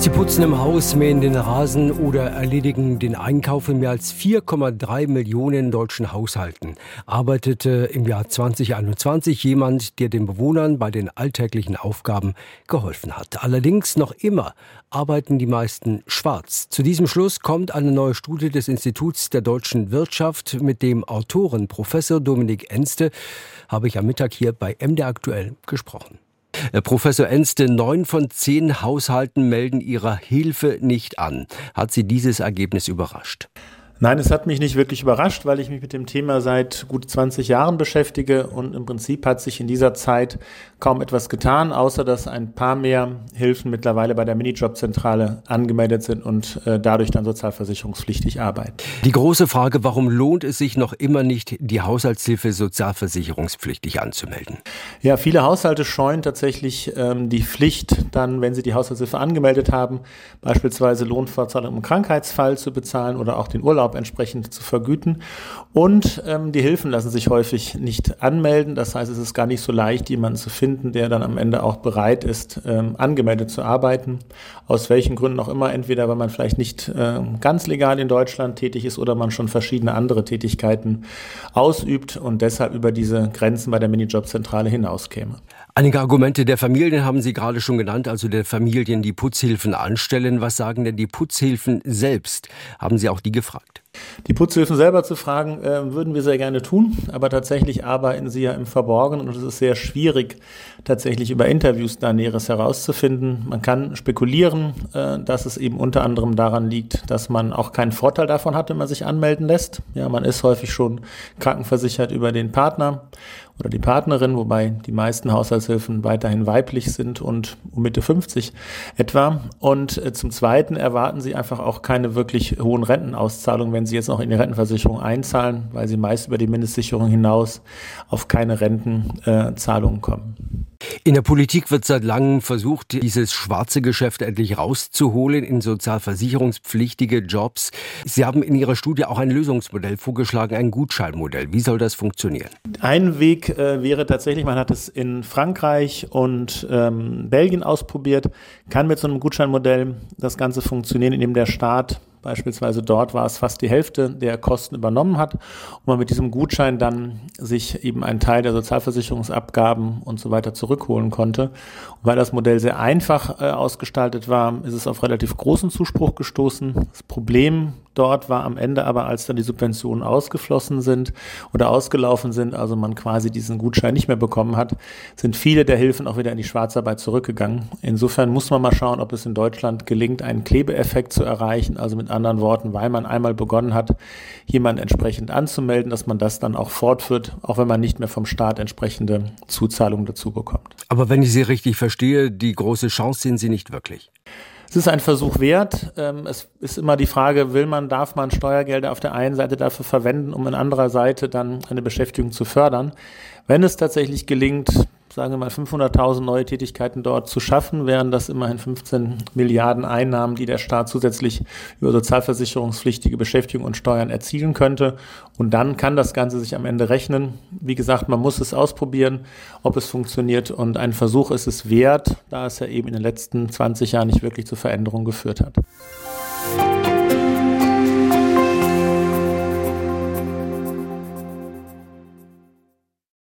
Sie putzen im Haus, mähen den Rasen oder erledigen den Einkauf in mehr als 4,3 Millionen deutschen Haushalten. Arbeitete im Jahr 2021 jemand, der den Bewohnern bei den alltäglichen Aufgaben geholfen hat. Allerdings noch immer arbeiten die meisten schwarz. Zu diesem Schluss kommt eine neue Studie des Instituts der deutschen Wirtschaft mit dem Autoren Professor Dominik Enste habe ich am Mittag hier bei MD aktuell gesprochen. Äh, Professor Enste, neun von zehn Haushalten melden ihrer Hilfe nicht an. Hat Sie dieses Ergebnis überrascht? Nein, es hat mich nicht wirklich überrascht, weil ich mich mit dem Thema seit gut 20 Jahren beschäftige und im Prinzip hat sich in dieser Zeit kaum etwas getan, außer dass ein paar mehr Hilfen mittlerweile bei der Minijobzentrale angemeldet sind und äh, dadurch dann sozialversicherungspflichtig arbeiten. Die große Frage, warum lohnt es sich noch immer nicht, die Haushaltshilfe sozialversicherungspflichtig anzumelden? Ja, viele Haushalte scheuen tatsächlich ähm, die Pflicht, dann, wenn sie die Haushaltshilfe angemeldet haben, beispielsweise Lohnfortzahlung im Krankheitsfall zu bezahlen oder auch den Urlaub entsprechend zu vergüten. Und ähm, die Hilfen lassen sich häufig nicht anmelden. Das heißt, es ist gar nicht so leicht, jemanden zu finden, der dann am Ende auch bereit ist, ähm, angemeldet zu arbeiten. Aus welchen Gründen auch immer, entweder weil man vielleicht nicht äh, ganz legal in Deutschland tätig ist oder man schon verschiedene andere Tätigkeiten ausübt und deshalb über diese Grenzen bei der Minijobzentrale hinauskäme. Einige Argumente der Familien haben Sie gerade schon genannt, also der Familien, die Putzhilfen anstellen. Was sagen denn die Putzhilfen selbst? Haben Sie auch die gefragt? Die Putzhilfen selber zu fragen, äh, würden wir sehr gerne tun, aber tatsächlich arbeiten sie ja im Verborgenen und es ist sehr schwierig, tatsächlich über Interviews da Näheres herauszufinden. Man kann spekulieren, äh, dass es eben unter anderem daran liegt, dass man auch keinen Vorteil davon hat, wenn man sich anmelden lässt. Ja, man ist häufig schon krankenversichert über den Partner oder die Partnerin, wobei die meisten Haushaltshilfen weiterhin weiblich sind und um Mitte 50 etwa. Und äh, zum Zweiten erwarten sie einfach auch keine wirklich hohen Rentenauszahlungen, wenn sie jetzt noch in die Rentenversicherung einzahlen, weil sie meist über die Mindestsicherung hinaus auf keine Rentenzahlungen äh, kommen. In der Politik wird seit langem versucht, dieses schwarze Geschäft endlich rauszuholen in sozialversicherungspflichtige Jobs. Sie haben in Ihrer Studie auch ein Lösungsmodell vorgeschlagen, ein Gutscheinmodell. Wie soll das funktionieren? Ein Weg äh, wäre tatsächlich, man hat es in Frankreich und ähm, Belgien ausprobiert, kann mit so einem Gutscheinmodell das Ganze funktionieren, indem der Staat Beispielsweise dort war es fast die Hälfte der Kosten übernommen hat und man mit diesem Gutschein dann sich eben einen Teil der Sozialversicherungsabgaben und so weiter zurückholen konnte. Und weil das Modell sehr einfach äh, ausgestaltet war, ist es auf relativ großen Zuspruch gestoßen. Das Problem dort war am Ende aber, als dann die Subventionen ausgeflossen sind oder ausgelaufen sind, also man quasi diesen Gutschein nicht mehr bekommen hat, sind viele der Hilfen auch wieder in die Schwarzarbeit zurückgegangen. Insofern muss man mal schauen, ob es in Deutschland gelingt, einen Klebeeffekt zu erreichen, also mit anderen Worten, weil man einmal begonnen hat, jemanden entsprechend anzumelden, dass man das dann auch fortführt, auch wenn man nicht mehr vom Staat entsprechende Zuzahlungen dazu bekommt. Aber wenn ich Sie richtig verstehe, die große Chance sehen Sie nicht wirklich. Es ist ein Versuch wert. Ähm, es ist immer die Frage, will man, darf man Steuergelder auf der einen Seite dafür verwenden, um an anderer Seite dann eine Beschäftigung zu fördern. Wenn es tatsächlich gelingt, sagen wir mal 500.000 neue Tätigkeiten dort zu schaffen, wären das immerhin 15 Milliarden Einnahmen, die der Staat zusätzlich über sozialversicherungspflichtige Beschäftigung und Steuern erzielen könnte. Und dann kann das Ganze sich am Ende rechnen. Wie gesagt, man muss es ausprobieren, ob es funktioniert. Und ein Versuch ist es wert, da es ja eben in den letzten 20 Jahren nicht wirklich zu Veränderungen geführt hat.